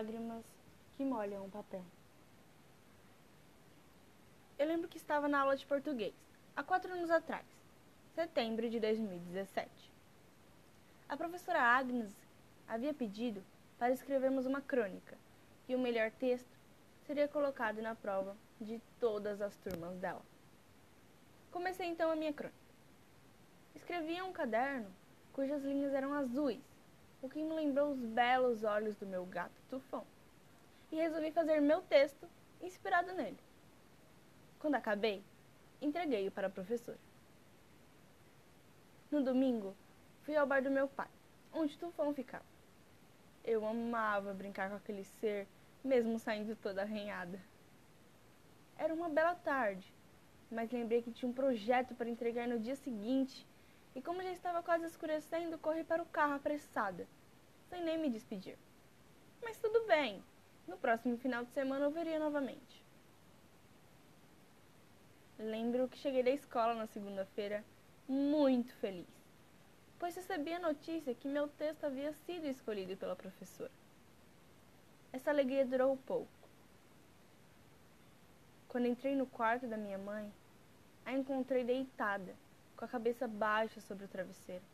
lágrimas que molham o papel. Eu lembro que estava na aula de português, há quatro anos atrás, setembro de 2017. A professora Agnes havia pedido para escrevermos uma crônica e o melhor texto seria colocado na prova de todas as turmas dela. Comecei então a minha crônica. Escrevi em um caderno cujas linhas eram azuis, o que me lembrou os belos olhos do meu gato tufão, e resolvi fazer meu texto inspirado nele. Quando acabei, entreguei-o para a professora. No domingo, fui ao bar do meu pai, onde Tufão ficava. Eu amava brincar com aquele ser, mesmo saindo toda arranhada. Era uma bela tarde, mas lembrei que tinha um projeto para entregar no dia seguinte, e como já estava quase escurecendo, corri para o carro apressada, sem nem me despedir. Mas tudo bem, no próximo final de semana eu veria novamente. Lembro que cheguei da escola na segunda-feira muito feliz, pois recebi a notícia que meu texto havia sido escolhido pela professora. Essa alegria durou pouco. Quando entrei no quarto da minha mãe, a encontrei deitada, com a cabeça baixa sobre o travesseiro.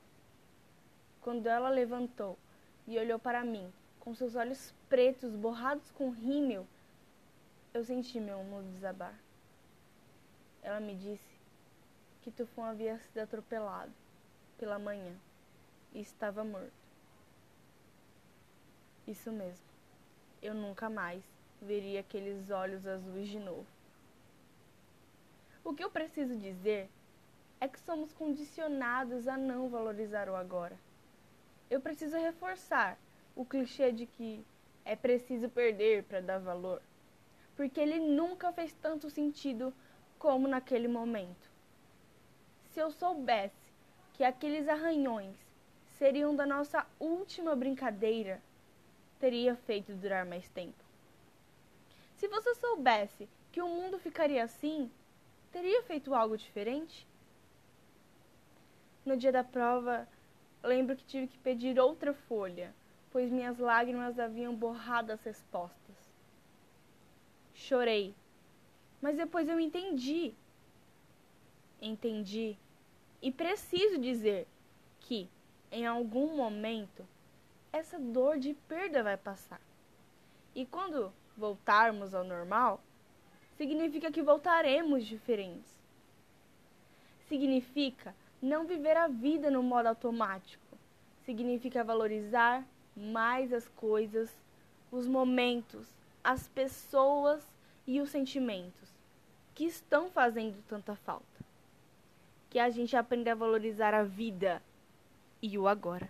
Quando ela levantou e olhou para mim, com seus olhos pretos borrados com rímel, eu senti meu mundo desabar. Ela me disse que Tufão havia sido atropelado pela manhã e estava morto. Isso mesmo. Eu nunca mais veria aqueles olhos azuis de novo. O que eu preciso dizer é que somos condicionados a não valorizar o agora. Eu preciso reforçar o clichê de que é preciso perder para dar valor, porque ele nunca fez tanto sentido como naquele momento. Se eu soubesse que aqueles arranhões seriam da nossa última brincadeira, teria feito durar mais tempo. Se você soubesse que o mundo ficaria assim, teria feito algo diferente? No dia da prova, lembro que tive que pedir outra folha, pois minhas lágrimas haviam borrado as respostas. Chorei mas depois eu entendi. Entendi. E preciso dizer que, em algum momento, essa dor de perda vai passar. E quando voltarmos ao normal, significa que voltaremos diferentes. Significa não viver a vida no modo automático. Significa valorizar mais as coisas, os momentos, as pessoas e os sentimentos que estão fazendo tanta falta. Que a gente aprenda a valorizar a vida e o agora.